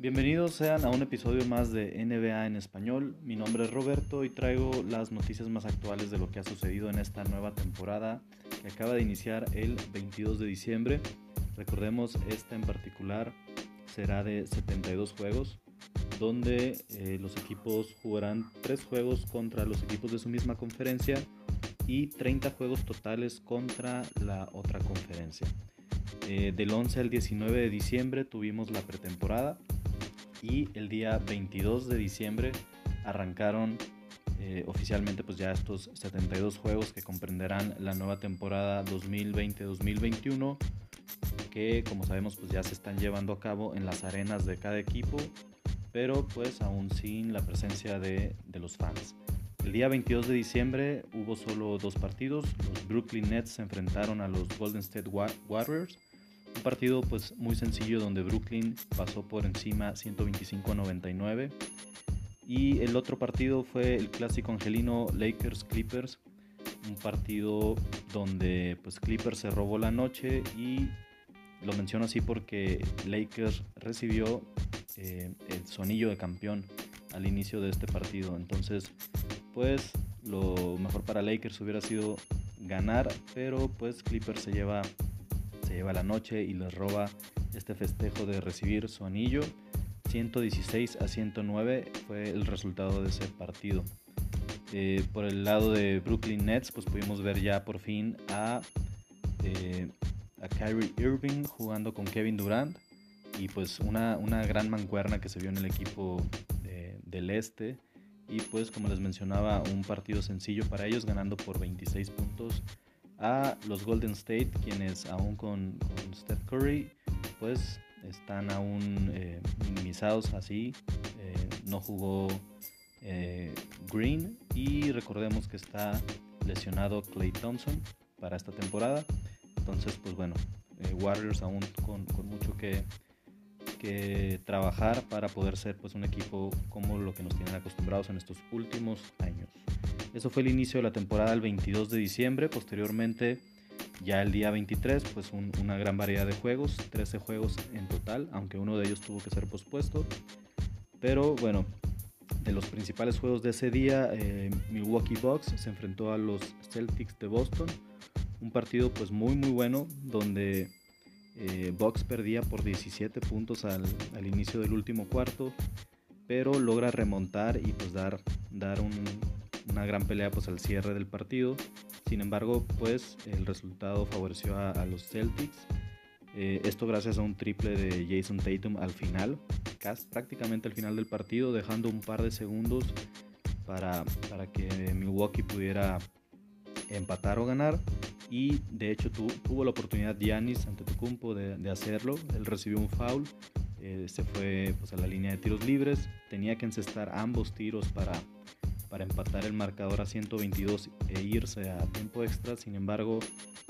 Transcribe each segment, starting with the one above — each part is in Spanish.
Bienvenidos sean a un episodio más de NBA en español. Mi nombre es Roberto y traigo las noticias más actuales de lo que ha sucedido en esta nueva temporada que acaba de iniciar el 22 de diciembre. Recordemos, esta en particular será de 72 juegos, donde eh, los equipos jugarán 3 juegos contra los equipos de su misma conferencia y 30 juegos totales contra la otra conferencia. Eh, del 11 al 19 de diciembre tuvimos la pretemporada y el día 22 de diciembre arrancaron eh, oficialmente pues ya estos 72 juegos que comprenderán la nueva temporada 2020-2021 que como sabemos pues ya se están llevando a cabo en las arenas de cada equipo pero pues aún sin la presencia de, de los fans. El día 22 de diciembre hubo solo dos partidos, los Brooklyn Nets se enfrentaron a los Golden State Warriors un partido pues muy sencillo donde Brooklyn pasó por encima 125 a 99. Y el otro partido fue el clásico angelino Lakers Clippers, un partido donde pues Clippers se robó la noche y lo menciono así porque Lakers recibió eh, el sonillo de campeón al inicio de este partido. Entonces, pues lo mejor para Lakers hubiera sido ganar, pero pues Clippers se lleva se lleva la noche y les roba este festejo de recibir su anillo. 116 a 109 fue el resultado de ese partido. Eh, por el lado de Brooklyn Nets, pues pudimos ver ya por fin a, eh, a Kyrie Irving jugando con Kevin Durant y pues una, una gran mancuerna que se vio en el equipo del este y pues como les mencionaba un partido sencillo para ellos ganando por 26 puntos a los Golden State, quienes aún con, Steph Curry, pues están aún eh, minimizados así. Eh, no jugó eh, Green y recordemos que está lesionado Clay Thompson para esta temporada. Entonces, pues bueno, Warriors aún con, mucho que, que, trabajar para poder ser pues un equipo como lo que nos tienen acostumbrados en estos últimos años. Eso fue el inicio de la temporada el 22 de diciembre. Posteriormente, ya el día 23, pues una gran variedad de juegos, 13 juegos en total, aunque uno de ellos tuvo que ser pospuesto. Pero bueno, de los principales juegos de ese día, eh, Milwaukee Bucks se enfrentó a los Celtics de Boston. Un partido pues muy muy bueno donde eh, Bucks perdía por 17 puntos al, inicio del último cuarto, pero logra remontar y pues dar, dar un, una gran pelea pues al cierre del partido. Sin embargo, pues el resultado favoreció a, los Celtics. Eh, esto gracias a un triple de Jason Tatum al final, prácticamente al final del partido, dejando un par de segundos para, para que Milwaukee pudiera empatar o ganar. Y de hecho tuvo la oportunidad Giannis ante Tucumpo de, de hacerlo. Él recibió un foul, eh, se fue pues, a la línea de tiros libres. Tenía que encestar ambos tiros para, para empatar el marcador a 122 e irse a tiempo extra. Sin embargo,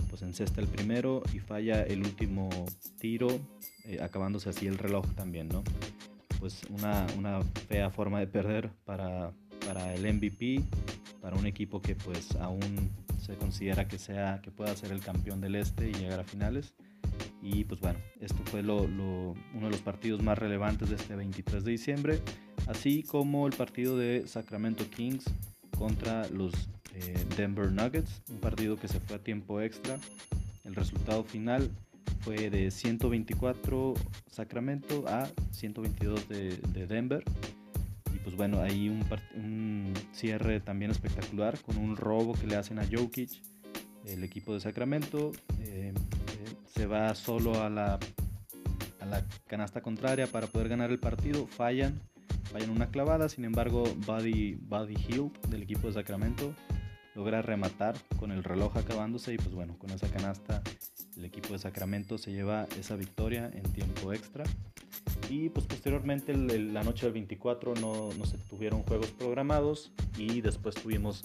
pues encesta el primero y falla el último tiro, eh, acabándose así el reloj también, ¿no? Pues una, una fea forma de perder para, para, el MVP, para un equipo que pues aún se considera que, sea, que pueda ser el campeón del este y llegar a finales. Y pues bueno, esto fue lo, uno de los partidos más relevantes de este 23 de diciembre así como el partido de Sacramento Kings contra los eh, Denver Nuggets, un partido que se fue a tiempo extra. El resultado final fue de 124 Sacramento a 122 de, Denver. Y pues bueno, ahí un, cierre también espectacular con un robo que le hacen a Jokic, el equipo de Sacramento. Eh, eh, se va solo a la, a la canasta contraria para poder ganar el partido, fallan vayan una clavada. Sin embargo, Buddy, Buddy Hill del equipo de Sacramento logra rematar con el reloj acabándose y pues bueno, con esa canasta el equipo de Sacramento se lleva esa victoria en tiempo extra. Y pues posteriormente la noche del 24 no, no, se tuvieron juegos programados y después tuvimos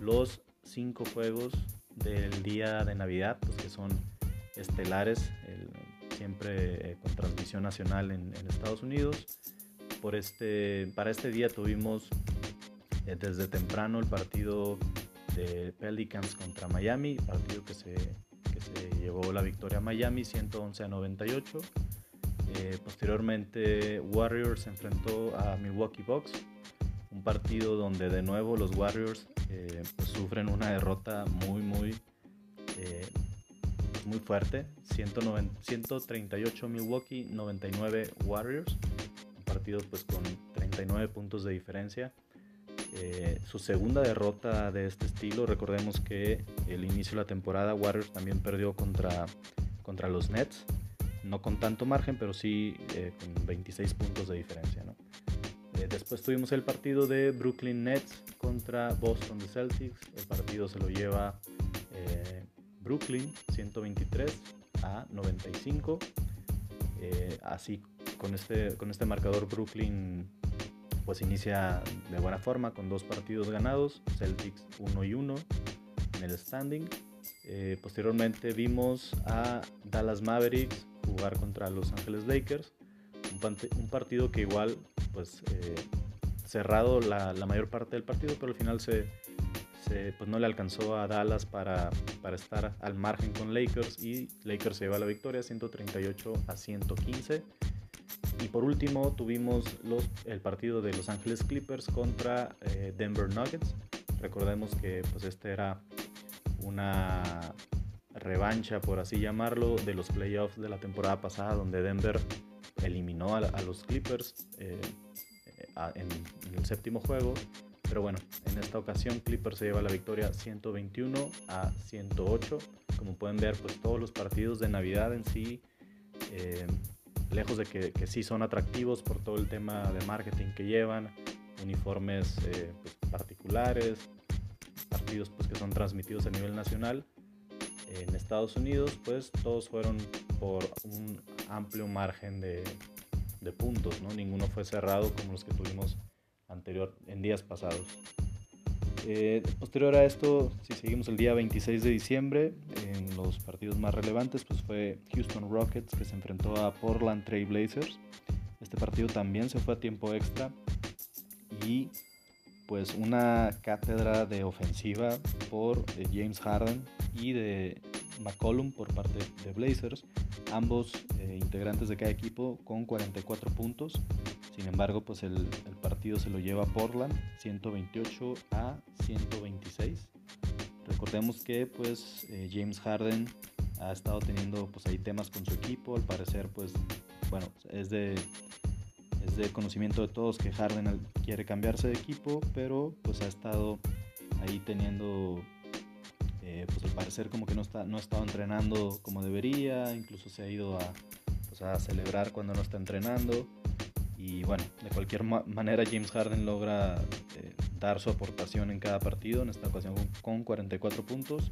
los cinco juegos del día de Navidad, pues que son estelares, siempre con transmisión nacional en, Estados Unidos. Por este, para este día tuvimos desde temprano el partido de Pelicans contra Miami, partido que se, que se llevó la victoria a Miami 111 a 98. Eh, posteriormente Warriors se enfrentó a Milwaukee Bucks, un partido donde de nuevo los Warriors eh, pues sufren una derrota muy muy eh, muy fuerte, 190, 138 Milwaukee, 99 Warriors, partido pues con 39 puntos de diferencia. Eh, su segunda derrota de este estilo. Recordemos que el inicio de la temporada Warriors también perdió contra, contra los Nets. No con tanto margen, pero sí eh, con 26 puntos de diferencia. Eh, después tuvimos el partido de Brooklyn Nets contra Boston Celtics. El partido se lo lleva Brooklyn 123 a 95. así con este, con este marcador Brooklyn pues inicia de buena forma con dos partidos ganados, Celtics 1 y 1 en el standing. Eh, posteriormente vimos a Dallas Mavericks jugar contra Los Angeles Lakers, un, partido que igual pues eh, cerrado la, mayor parte del partido, pero al final se, pues no le alcanzó a Dallas para, para, estar al margen con Lakers y Lakers se lleva la victoria 138 a 115. Y por último tuvimos el partido de Los Ángeles Clippers contra eh, Denver Nuggets. Recordemos que pues este era una revancha, por así llamarlo, de los playoffs de la temporada pasada donde Denver eliminó a, los Clippers eh, en, el séptimo juego. Pero bueno, en esta ocasión Clippers se lleva la victoria 121 a 108. Como pueden ver, pues todos los partidos de Navidad en sí eh, lejos de que, que, sí son atractivos por todo el tema de marketing que llevan, uniformes eh, pues, particulares, partidos pues, que son transmitidos a nivel nacional. En Estados Unidos, pues todos fueron por un amplio margen de, de puntos, ¿no? Ninguno fue cerrado como los que tuvimos anterior en días pasados. Eh, posterior a esto, si seguimos el día 26 de diciembre, en los partidos más relevantes, pues fue Houston Rockets que se enfrentó a Portland Trail Blazers. Este partido también se fue a tiempo extra y pues una cátedra de ofensiva por eh, James Harden y de McCollum por parte de Blazers, ambos eh, integrantes de cada equipo con 44 puntos. Sin embargo, pues el, partido se lo lleva Portland 128 a 126. Recordemos que pues eh, James Harden ha estado teniendo pues ahí temas con su equipo, al parecer pues bueno, es de es de conocimiento de todos que Harden quiere cambiarse de equipo, pero pues ha estado ahí teniendo eh, pues al parecer como que no está no ha estado entrenando como debería, incluso se ha ido a, pues, a celebrar cuando no está entrenando. Y bueno, de cualquier manera James Harden logra eh, dar su aportación en cada partido, en esta ocasión con 44 puntos.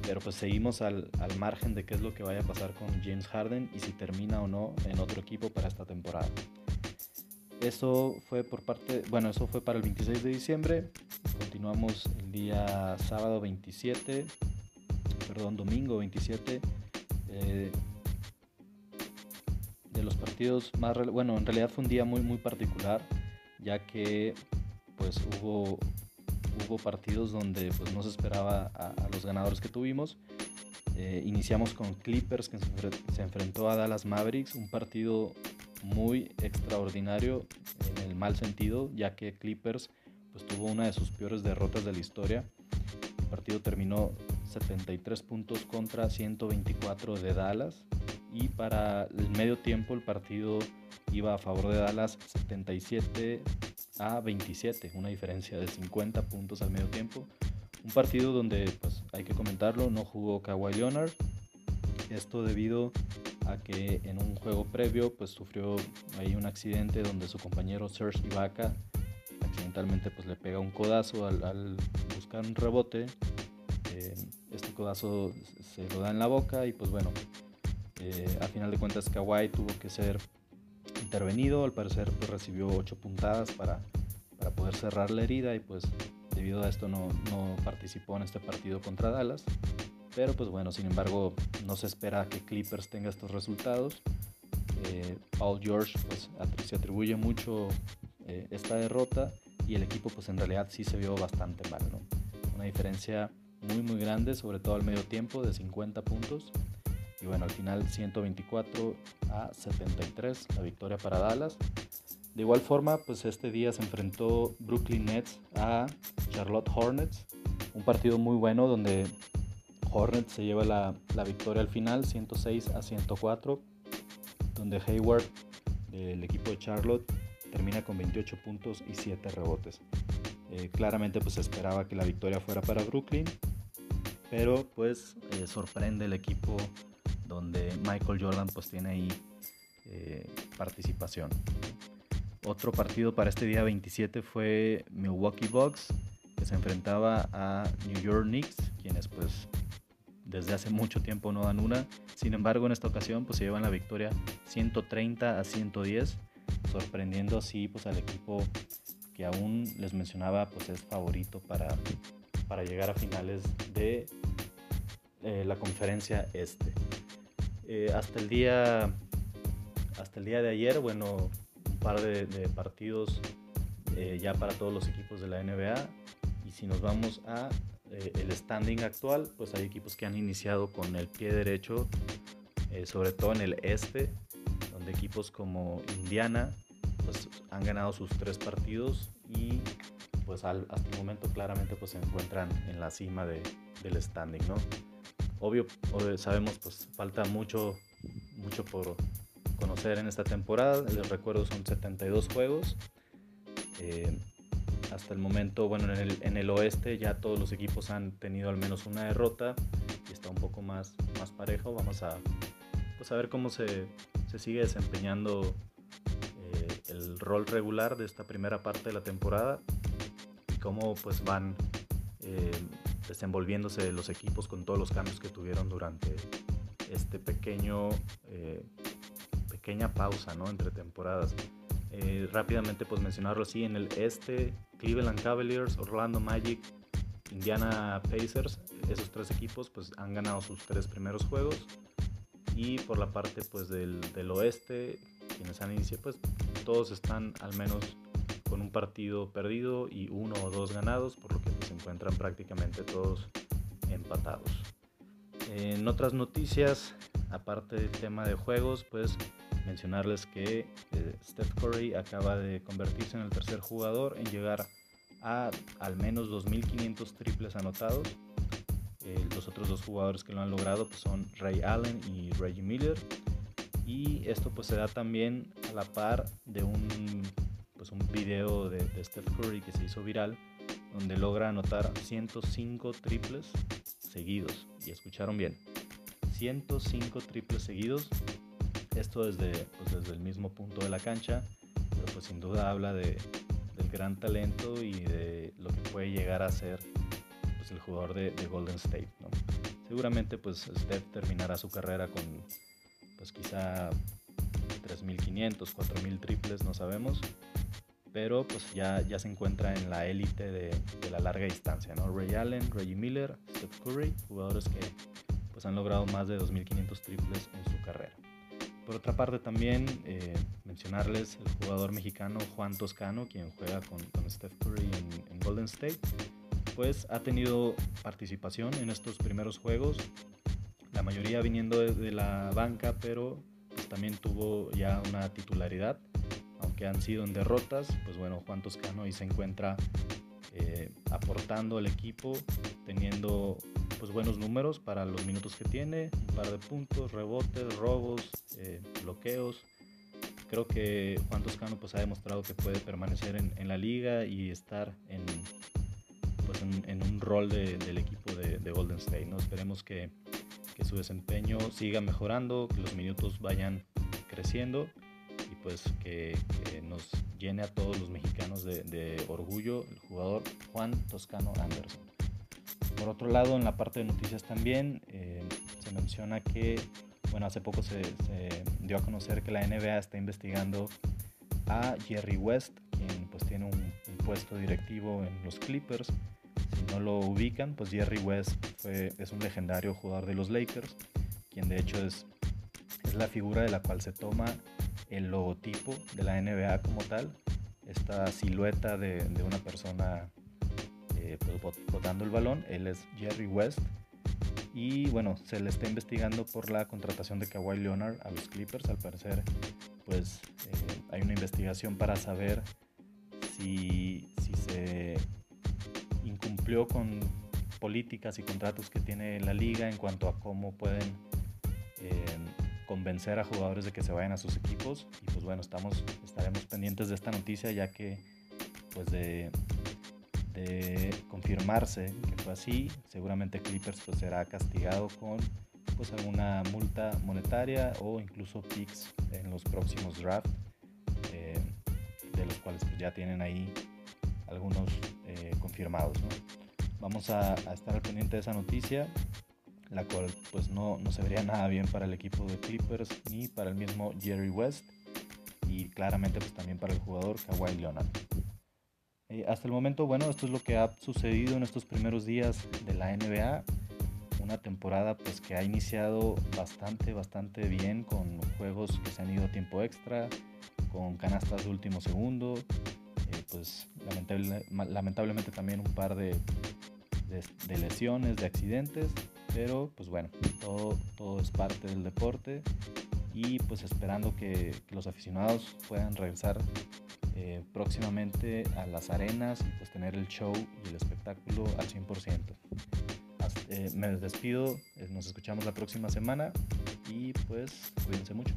Pero pues seguimos al, al, margen de qué es lo que vaya a pasar con James Harden y si termina o no en otro equipo para esta temporada. Eso fue por parte, bueno, eso fue para el 26 de diciembre. Continuamos el día sábado 27, perdón, domingo 27. Eh, los partidos más, bueno, en realidad fue un día muy, muy particular, ya que pues hubo, hubo partidos donde pues no se esperaba a, los ganadores que tuvimos. Eh, iniciamos con Clippers que se, enfrentó a Dallas Mavericks, un partido muy extraordinario en el mal sentido, ya que Clippers pues tuvo una de sus peores derrotas de la historia. El partido terminó 73 puntos contra 124 de Dallas y para el medio tiempo el partido iba a favor de Dallas 77 a 27, una diferencia de 50 puntos al medio tiempo. Un partido donde, pues hay que comentarlo, no jugó Kawhi Leonard. Esto debido a que en un juego previo pues sufrió ahí un accidente donde su compañero Serge Ibaka accidentalmente pues le pega un codazo al, buscar un rebote. Este codazo se lo da en la boca y pues bueno, eh, a final de cuentas Kawhi tuvo que ser intervenido, al parecer pues, recibió 8 puntadas para, para, poder cerrar la herida y pues debido a esto no, no, participó en este partido contra Dallas. Pero pues bueno, sin embargo, no se espera que Clippers tenga estos resultados. Eh, Paul George pues, se atribuye mucho eh, esta derrota y el equipo pues en realidad sí se vio bastante mal, ¿no? Una diferencia muy muy grande, sobre todo al medio tiempo, de 50 puntos. Y bueno, al final 124 a 73, la victoria para Dallas. De igual forma, pues este día se enfrentó Brooklyn Nets a Charlotte Hornets. Un partido muy bueno donde Hornets se lleva la, victoria al final, 106 a 104, donde Hayward del equipo de Charlotte termina con 28 puntos y 7 rebotes. Eh, claramente pues esperaba que la victoria fuera para Brooklyn, pero pues eh, sorprende el equipo donde Michael Jordan pues tiene ahí eh, participación. Otro partido para este día 27 fue Milwaukee Bucks, que se enfrentaba a New York Knicks, quienes pues desde hace mucho tiempo no dan una. Sin embargo, en esta ocasión pues se llevan la victoria 130 a 110, sorprendiendo así pues al equipo que aún les mencionaba pues es favorito para, para llegar a finales de eh, la conferencia este. Eh, hasta el día hasta el día de ayer, bueno, un par de, partidos eh, ya para todos los equipos de la NBA. Y si nos vamos a el standing actual, pues hay equipos que han iniciado con el pie derecho, sobre todo en el este, donde equipos como Indiana pues, han ganado sus tres partidos y pues hasta el momento claramente pues se encuentran en la cima de, del standing, ¿no? Obvio, sabemos pues falta mucho, mucho por conocer en esta temporada, les recuerdo son 72 juegos, eh, hasta el momento, bueno, en el, en el, oeste ya todos los equipos han tenido al menos una derrota y está un poco más, más parejo. Vamos a, pues a ver cómo se, se sigue desempeñando eh, el rol regular de esta primera parte de la temporada cómo pues van eh, desenvolviéndose los equipos con todos los cambios que tuvieron durante este pequeño eh, pequeña pausa ¿no? entre temporadas. rápidamente pues mencionarlo así en el este Cleveland Cavaliers, Orlando Magic, Indiana Pacers, esos tres equipos pues han ganado sus tres primeros juegos y por la parte pues del, del oeste quienes han iniciado pues todos están al menos con un partido perdido y uno o dos ganados por lo que pues, se encuentran prácticamente todos empatados en otras noticias aparte del tema de juegos pues mencionarles que eh, Steph Curry acaba de convertirse en el tercer jugador en llegar a al menos 2.500 triples anotados. Eh, los otros dos jugadores que lo han logrado pues, son Ray Allen y Reggie Miller. Y esto pues se da también a la par de un, pues, un video de, de Steph Curry que se hizo viral donde logra anotar 105 triples seguidos. Y escucharon bien, 105 triples seguidos esto desde, pues desde el mismo punto de la cancha, pero pues sin duda habla de, del gran talento y de lo que puede llegar a ser pues el jugador de, Golden State. ¿no? Seguramente pues Steph terminará su carrera con pues quizá 3.500, 4.000 triples, no sabemos, pero pues ya, ya se encuentra en la élite de, de, la larga distancia, ¿no? Ray Allen, Reggie Miller, Steph Curry, jugadores que pues han logrado más de 2.500 triples en su carrera. Por otra parte también eh, mencionarles el jugador mexicano Juan Toscano, quien juega con, Steph Curry en, Golden State, pues ha tenido participación en estos primeros juegos, la mayoría viniendo de, la banca, pero pues, también tuvo ya una titularidad, aunque han sido en derrotas, pues bueno, Juan Toscano ahí se encuentra eh, aportando al equipo, teniendo pues buenos números para los minutos que tiene, un par de puntos, rebotes, robos, eh, bloqueos. Creo que Juan Toscano pues ha demostrado que puede permanecer en, la liga y estar en, pues en, un rol del equipo de, Golden State. ¿no? Esperemos que, que, su desempeño siga mejorando, que los minutos vayan creciendo pues que, nos llene a todos los mexicanos de, orgullo el jugador Juan Toscano Anderson. Por otro lado, en la parte de noticias también eh, se menciona que, bueno, hace poco se, dio a conocer que la NBA está investigando a Jerry West, quien pues tiene un, puesto directivo en los Clippers. Sin no lo ubican, pues Jerry West es un legendario jugador de los Lakers, quien de hecho es, es la figura de la cual se toma el logotipo de la NBA como tal, esta silueta de, de una persona eh, pues, botando el balón, él es Jerry West. Y bueno, se le está investigando por la contratación de Kawhi Leonard a los Clippers. Al parecer, pues eh, hay una investigación para saber si, si se incumplió con políticas y contratos que tiene la liga en cuanto a cómo pueden eh, convencer a jugadores de que se vayan a sus equipos. Y pues bueno, estamos, estaremos pendientes de esta noticia ya que pues de, de confirmarse que fue así, seguramente Clippers pues será castigado con pues alguna multa monetaria o incluso picks en los próximos drafts, eh, de los cuales pues ya tienen ahí algunos eh, confirmados. Vamos a, a, estar al pendiente de esa noticia la cual pues no, no se vería nada bien para el equipo de Clippers ni para el mismo Jerry West y claramente pues también para el jugador Kawhi Leonard. Hasta el momento, bueno, esto es lo que ha sucedido en estos primeros días de la NBA. Una temporada pues que ha iniciado bastante, bastante bien con juegos que se han ido a tiempo extra, con canastas de último segundo, eh, pues lamentable, lamentablemente también un par de, de lesiones, de accidentes, pero pues bueno, todo, es parte del deporte y pues esperando que, que los aficionados puedan regresar eh, próximamente a las arenas y pues tener el show y el espectáculo al 100%. Hasta, eh, me despido, eh, nos escuchamos la próxima semana y pues cuídense mucho.